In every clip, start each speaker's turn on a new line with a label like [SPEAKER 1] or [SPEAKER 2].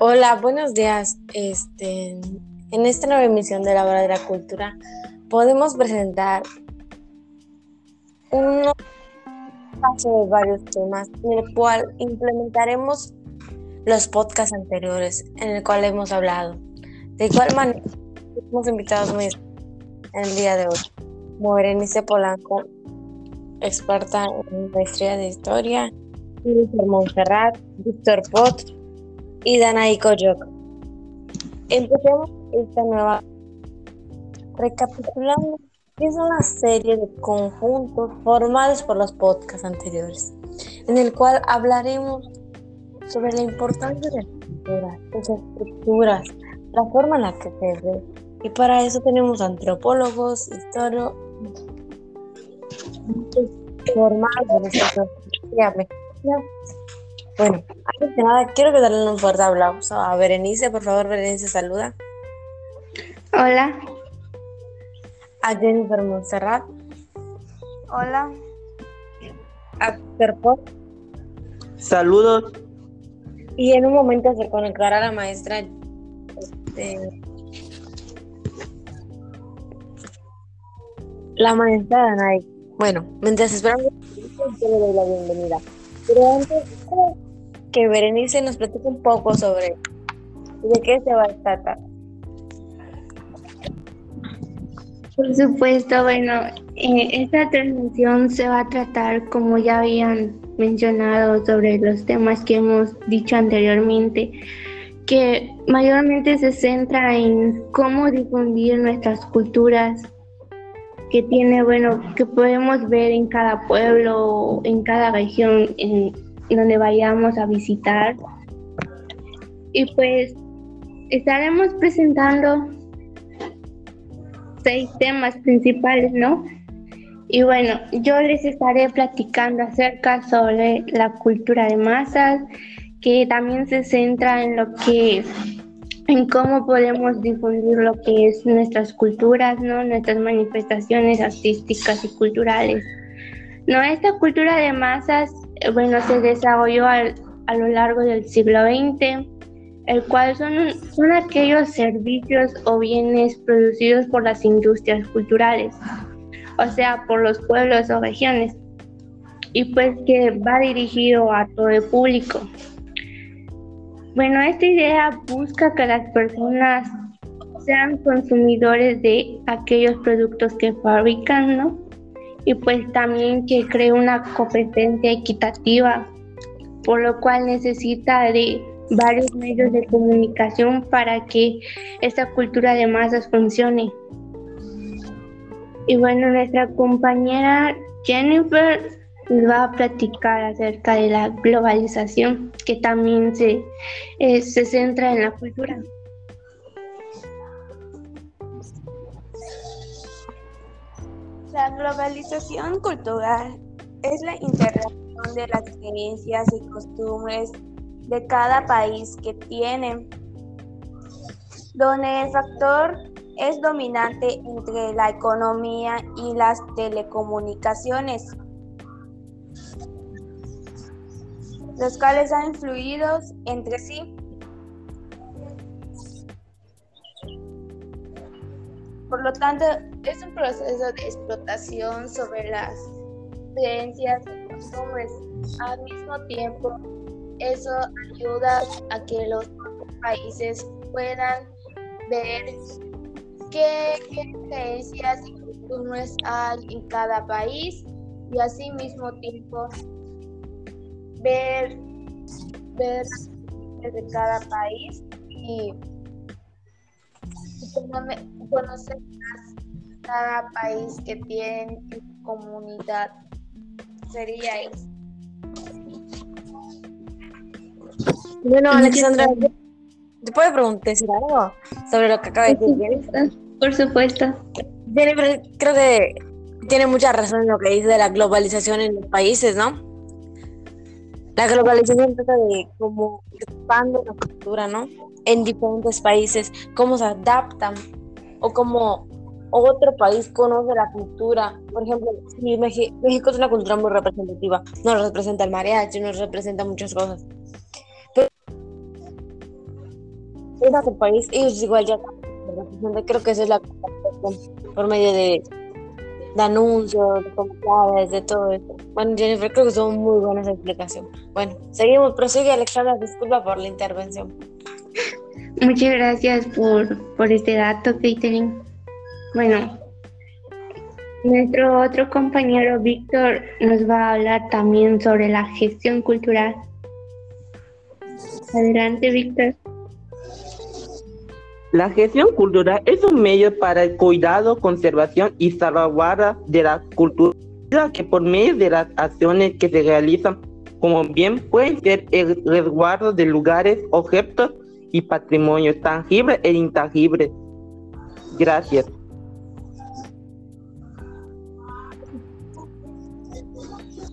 [SPEAKER 1] Hola, buenos días. Este, en esta nueva emisión de la Hora de la Cultura podemos presentar un paso de varios temas en el cual implementaremos los podcasts anteriores en el cual hemos hablado. De igual manera, hemos invitado muy en el día de hoy, Berenice Polanco, experta en maestría de historia, Víctor Montserrat, Víctor Pot y Danaí Koyok. Empecemos esta nueva recapitulando es una serie de conjuntos formados por los podcasts anteriores, en el cual hablaremos sobre la importancia de la sus estructuras, la forma en la que se ve. Y para eso tenemos antropólogos, historiadores, formados bueno, antes de nada, quiero que darle un fuerte aplauso a Berenice. Por favor, Berenice, saluda.
[SPEAKER 2] Hola.
[SPEAKER 1] A Jennifer Montserrat.
[SPEAKER 3] Hola.
[SPEAKER 1] A Terpot.
[SPEAKER 4] Saludos.
[SPEAKER 1] Y en un momento se conectará la maestra. Este, la maestra Danay. Bueno, mientras esperamos, le doy la bienvenida. Pero antes, que Berenice nos platique un poco sobre de qué se va a tratar.
[SPEAKER 2] Por supuesto, bueno, eh, esta transmisión se va a tratar, como ya habían mencionado, sobre los temas que hemos dicho anteriormente, que mayormente se centra en cómo difundir nuestras culturas, que tiene, bueno, que podemos ver en cada pueblo, en cada región, en, donde vayamos a visitar. Y pues estaremos presentando seis temas principales, ¿no? Y bueno, yo les estaré platicando acerca sobre la cultura de masas, que también se centra en lo que en cómo podemos difundir lo que es nuestras culturas, ¿no? Nuestras manifestaciones artísticas y culturales. No, esta cultura de masas bueno, se desarrolló a lo largo del siglo XX, el cual son, son aquellos servicios o bienes producidos por las industrias culturales, o sea, por los pueblos o regiones, y pues que va dirigido a todo el público. Bueno, esta idea busca que las personas sean consumidores de aquellos productos que fabrican, ¿no? Y pues también que cree una competencia equitativa, por lo cual necesita de varios medios de comunicación para que esta cultura de masas funcione. Y bueno, nuestra compañera Jennifer nos va a platicar acerca de la globalización, que también se, eh, se centra en la cultura.
[SPEAKER 3] La globalización cultural es la integración de las creencias y costumbres de cada país que tiene, donde el factor es dominante entre la economía y las telecomunicaciones, los cuales han influido entre sí. Por lo tanto, es un proceso de explotación sobre las creencias y costumbres. Al mismo tiempo, eso ayuda a que los países puedan ver qué, creencias y costumbres hay en cada país y así mismo tiempo ver, ver de cada país y, conocer más cada país que tiene comunidad. Sería eso.
[SPEAKER 1] Bueno, Alexandra, ¿te puedo preguntar algo sobre lo que acaba de decir
[SPEAKER 2] Por supuesto.
[SPEAKER 1] Jennifer, creo que tiene mucha razón en lo que dice de la globalización en los países, ¿no? La globalización trata de cómo expande la cultura, ¿no? En diferentes países, cómo se adaptan o cómo otro país conoce la cultura. Por ejemplo, México es una cultura muy representativa. Nos representa el mariachi, nos representa muchas cosas. es otro país, ellos igual ya creo que esa es la por medio de, de anuncios, de comentarios, de todo eso. Bueno, Jennifer, creo que son muy buenas explicaciones. Bueno, seguimos, prosigue Alexandra, disculpa por la intervención.
[SPEAKER 2] Muchas gracias por, por este dato, Catherine. Bueno, nuestro otro compañero Víctor nos va a hablar también sobre la gestión cultural. Adelante, Víctor.
[SPEAKER 4] La gestión cultural es un medio para el cuidado, conservación y salvaguarda de la cultura que por medio de las acciones que se realizan como bien puede ser el resguardo de lugares, objetos y patrimonio tangible e intangible. Gracias.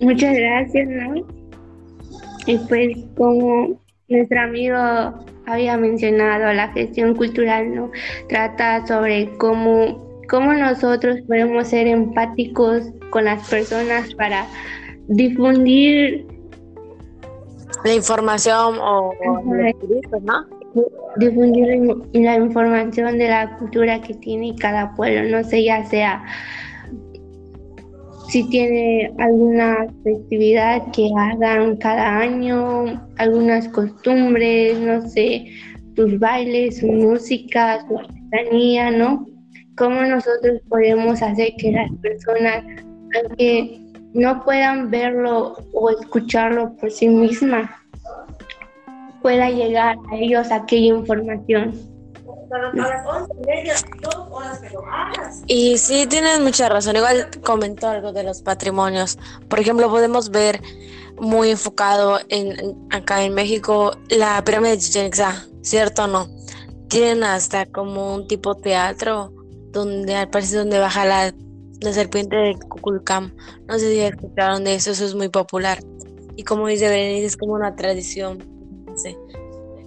[SPEAKER 2] Muchas gracias, ¿no? Y pues como nuestro amigo había mencionado, la gestión cultural, ¿no? Trata sobre cómo, cómo nosotros podemos ser empáticos con las personas para difundir
[SPEAKER 1] la información o, ¿no?
[SPEAKER 2] Difundir la información de la cultura que tiene cada pueblo, no sé, ya sea si tiene alguna festividad que hagan cada año, algunas costumbres, no sé, sus bailes, su música, su artesanía, ¿no? ¿Cómo nosotros podemos hacer que las personas, aunque no puedan verlo o escucharlo por sí mismas, pueda llegar a ellos aquella información?
[SPEAKER 1] Y sí, tienes mucha razón. Igual comentó algo de los patrimonios. Por ejemplo, podemos ver muy enfocado en, acá en México la pirámide de Chichen Itza, ¿cierto o no? Tienen hasta como un tipo teatro donde al parecer donde baja la, la serpiente de Kukulcam. No sé si escucharon de eso, eso es muy popular. Y como dice Berenice, es como una tradición.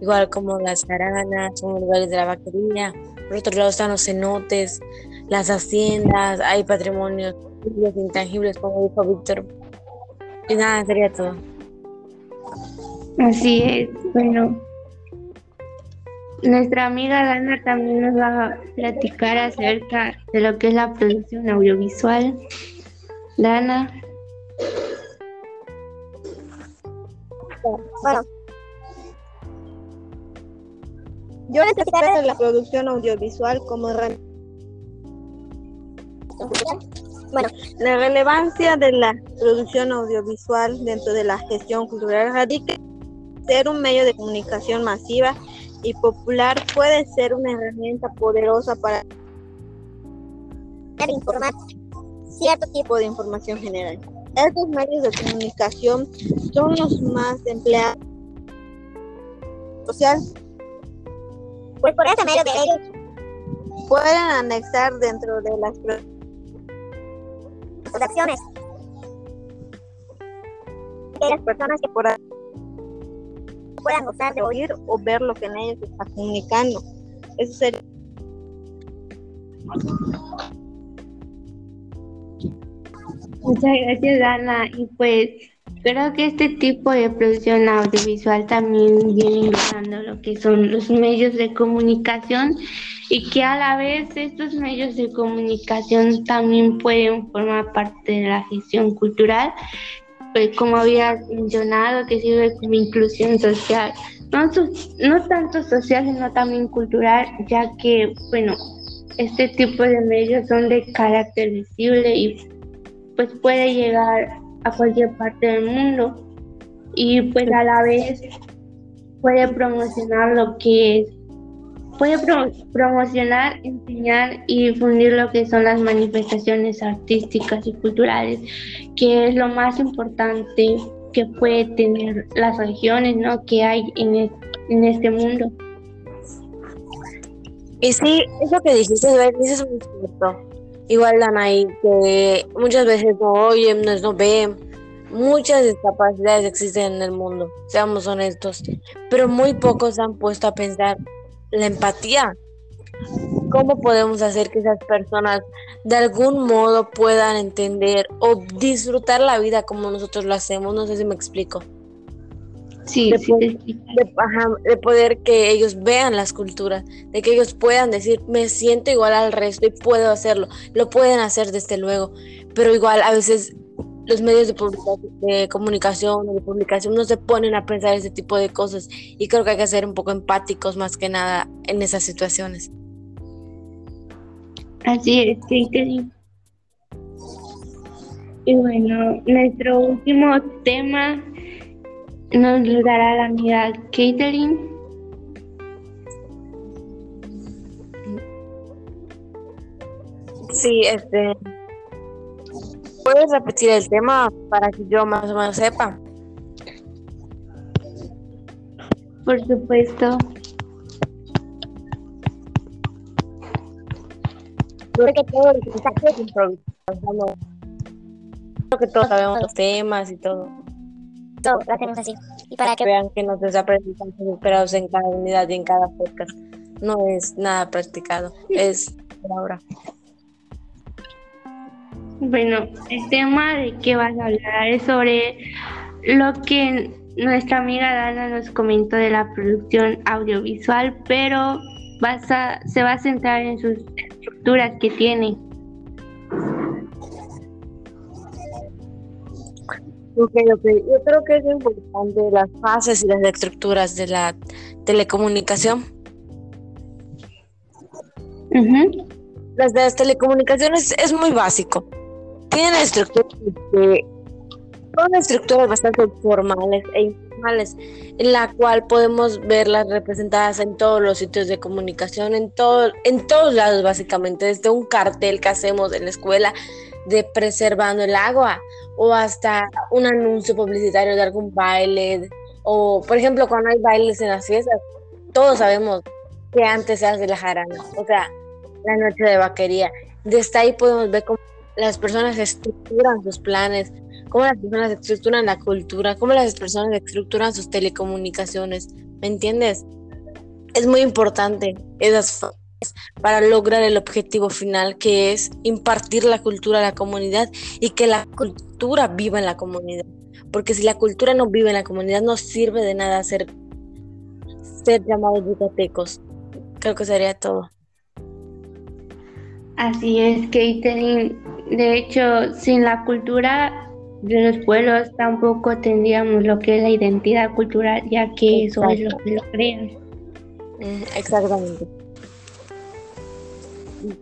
[SPEAKER 1] Igual como las aranas, como lugares de la vaquería. Por otro lado están los cenotes, las haciendas, hay patrimonios intangibles, como dijo Víctor. Y nada, sería todo.
[SPEAKER 2] Así es, bueno. Nuestra amiga Dana también nos va a platicar acerca de lo que es la producción audiovisual. Dana.
[SPEAKER 5] Bueno, yo necesito la producción audiovisual como herramienta. Bueno, la relevancia de la producción audiovisual dentro de la gestión cultural radica ser un medio de comunicación masiva y popular puede ser una herramienta poderosa para informar cierto tipo de información general. Estos medios de comunicación son los más empleados social pues por ese medio de ellos pueden anexar dentro de las acciones que las personas que por puedan gustar de oír o ver lo que en ellos está comunicando. Eso sería.
[SPEAKER 2] Muchas gracias, Ana. Y pues Creo que este tipo de producción audiovisual también viene ingresando lo que son los medios de comunicación y que a la vez estos medios de comunicación también pueden formar parte de la gestión cultural, pues como había mencionado, que sirve como inclusión social, no, no tanto social, sino también cultural, ya que, bueno, este tipo de medios son de carácter visible y pues puede llegar a cualquier parte del mundo y pues a la vez puede promocionar lo que es, puede promocionar, enseñar y difundir lo que son las manifestaciones artísticas y culturales, que es lo más importante que puede tener las regiones ¿no? que hay en, en este mundo.
[SPEAKER 1] Y sí, eso que dijiste, es muy cierto. Igual Danaí, que muchas veces no oyen, no ven. Muchas discapacidades existen en el mundo, seamos honestos, pero muy pocos han puesto a pensar la empatía. ¿Cómo podemos hacer que esas personas de algún modo puedan entender o disfrutar la vida como nosotros lo hacemos? No sé si me explico.
[SPEAKER 2] Sí,
[SPEAKER 1] de,
[SPEAKER 2] sí,
[SPEAKER 1] poder,
[SPEAKER 2] sí.
[SPEAKER 1] de- ajá, de poder que ellos vean las culturas, de que ellos puedan decir, me siento igual al resto y puedo hacerlo. Lo pueden hacer desde luego, pero igual a veces los medios de, comunicación o de publicación no se ponen a pensar ese tipo de cosas y creo que hay que ser un poco empáticos más que nada en esas situaciones.
[SPEAKER 2] Así es, Caitlin. Y bueno, nuestro último tema nos lo dará la amiga Caitlin.
[SPEAKER 1] Sí, este. ¿Puedes repetir el tema para que yo más o menos sepa?
[SPEAKER 2] Por supuesto.
[SPEAKER 1] Creo que todo. Creo que todos sabemos los temas y todo.
[SPEAKER 6] Todo lo hacemos así. Y para
[SPEAKER 1] Que vean que nos desaprendizajes esperados en cada unidad y en cada podcast. No es nada practicado, es por ahora.
[SPEAKER 2] Bueno, el tema de que vas a hablar es sobre lo que nuestra amiga Dana nos comentó de la producción audiovisual, pero vas a- se va a centrar en sus estructuras que tiene.
[SPEAKER 1] Ok, ok. Yo creo que es importante las fases y las estructuras de la telecomunicación.
[SPEAKER 2] Ujú.
[SPEAKER 1] Las de las telecomunicaciones es muy básico. Tienen estructuras que son estructuras bastante formales e informales, en la cual podemos verlas representadas en todos los sitios de comunicación, en todo, en todos lados básicamente, desde un cartel que hacemos en la escuela de preservando el agua o hasta un anuncio publicitario de algún baile o por ejemplo cuando hay bailes en las fiestas, todos sabemos que antes se hace la jarana, o sea, la noche de vaquería. Desde ahí podemos ver cómo las personas estructuran sus planes, cómo las personas estructuran la cultura, cómo las personas estructuran sus telecomunicaciones, ¿me entiendes? Es muy importante esas para lograr el objetivo final que es impartir la cultura a la comunidad y que la cultura viva en la comunidad. Porque si la cultura no vive en la comunidad no sirve de nada ser, ser llamados yucatecos. Creo que sería todo.
[SPEAKER 2] Así es, Caitlin. De hecho, sin la cultura de los pueblos tampoco tendríamos lo que es la identidad cultural, ya que eso es lo que lo crean.
[SPEAKER 1] Exactamente.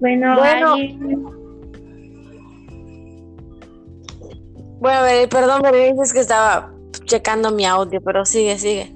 [SPEAKER 2] Bueno,
[SPEAKER 1] Bueno. Bueno, a ver, perdón, pero dices que estaba checando mi audio, pero sigue, sigue.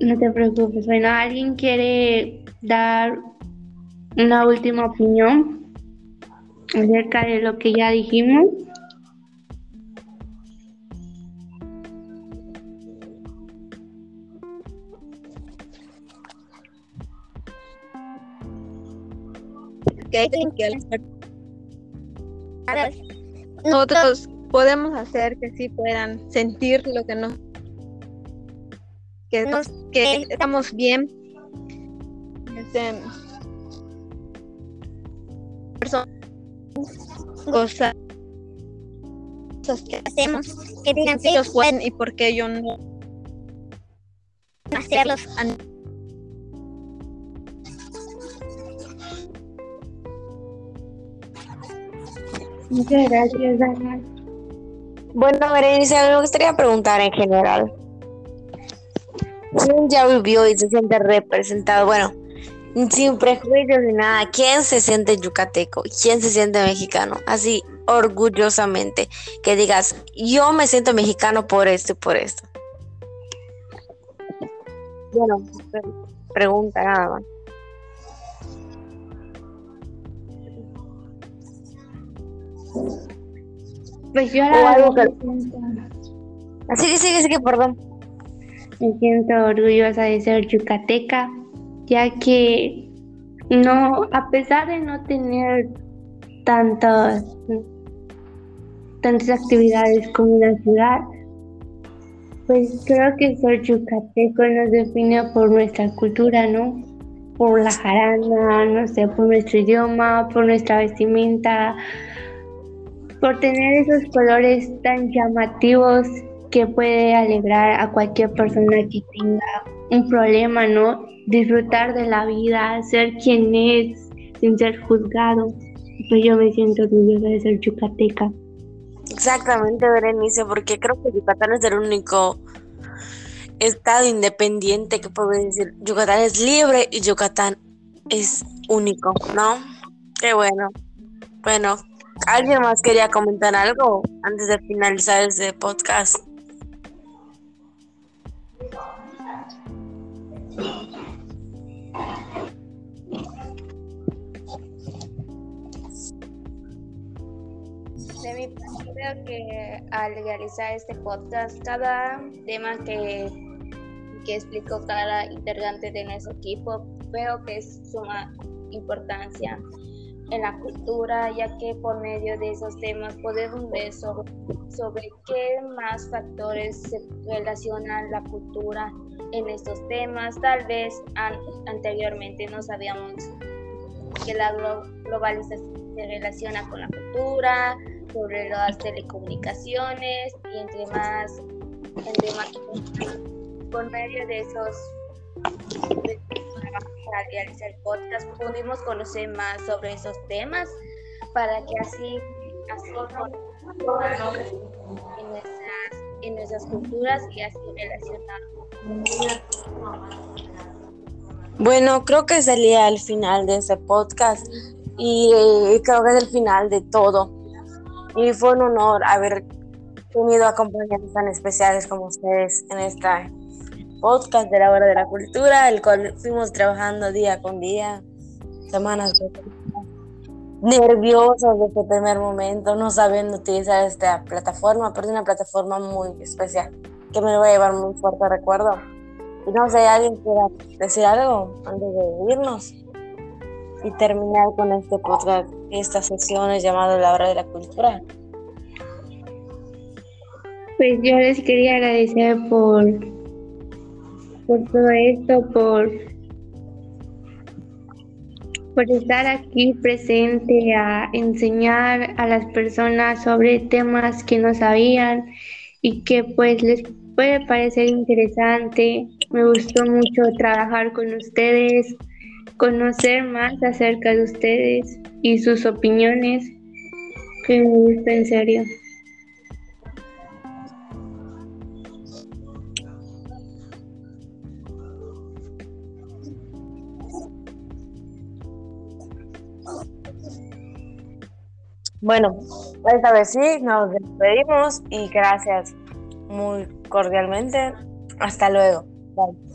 [SPEAKER 2] no te preocupes. Bueno, ¿alguien quiere dar una última opinión acerca de lo que ya dijimos?
[SPEAKER 5] Que
[SPEAKER 6] a ver,
[SPEAKER 5] nosotros podemos hacer que sí puedan sentir lo que nos que,
[SPEAKER 6] Nos-
[SPEAKER 5] que estamos bien. Este, personas cosas cosas que
[SPEAKER 6] hacemos que digan sí,
[SPEAKER 5] ellos pueden y por qué yo no
[SPEAKER 6] hacerlos.
[SPEAKER 2] Muchas gracias, Dana.
[SPEAKER 1] Bueno, Berenice, a mí me gustaría preguntar en general. ¿Quién ya vivió y se siente representado? Bueno, sin prejuicios ni nada. ¿Quién se siente yucateco? ¿Quién se siente mexicano? Así, orgullosamente. Que digas, yo me siento mexicano por esto y por esto. Bueno, pre- pregunta nada más.
[SPEAKER 2] Pues yo la
[SPEAKER 1] algo que- Así que sigue, sigue, perdón.
[SPEAKER 2] Me siento orgullosa de ser yucateca, ya que no, a pesar de no tener tantas, tantas actividades como una ciudad, pues creo que ser yucateco nos define por nuestra cultura, ¿no? Por la jarana, no sé, por nuestro idioma, por nuestra vestimenta, por tener esos colores tan llamativos que puede alegrar a cualquier persona que tenga un problema, ¿no? Disfrutar de la vida, ser quien es, sin ser juzgado. Pues yo me siento orgullosa de ser yucateca.
[SPEAKER 1] Exactamente, Berenice, porque creo que Yucatán es el único estado independiente que puede decir Yucatán es libre y Yucatán es único, ¿no? Qué bueno. Bueno, ¿alguien más quería comentar algo antes de finalizar este podcast?
[SPEAKER 3] De mi parte, creo que al realizar este podcast, cada tema que, que explicó cada integrante de nuestro equipo, veo que es suma importancia en la cultura, ya que por medio de esos temas podemos ver sobre, qué más factores se relacionan la cultura en estos temas. Tal vez an- anteriormente no sabíamos que la glo- globalización se relaciona con la cultura, sobre las telecomunicaciones y entre más, por medio de esos para realizar podcast pudimos conocer más sobre esos temas para que así, así en nuestras, en nuestras culturas y así relacionar
[SPEAKER 1] Bueno, creo que sería el final de este podcast y eh, creo que es el final de todo. Y fue un honor haber tenido acompañantes tan especiales como ustedes en esta podcast de la hora de la cultura, el cual fuimos trabajando día con día, semanas nerviosos desde el primer momento, no sabiendo utilizar esta plataforma, pero es una plataforma muy especial que me voy a llevar muy fuerte recuerdo. Y no sé, ¿alguien quiera decir algo antes de irnos? Y terminar con este podcast, estas sesiones llamado La Hora de la Cultura.
[SPEAKER 2] Pues yo les quería agradecer por, por todo esto, por, por estar aquí presente a enseñar a las personas sobre temas que no sabían y que pues les puede parecer interesante. Me gustó mucho trabajar con ustedes, conocer más acerca de ustedes y sus opiniones, que me gusta en serio.
[SPEAKER 1] Bueno, esta vez sí, nos despedimos y gracias muy cordialmente. Hasta luego. Bye.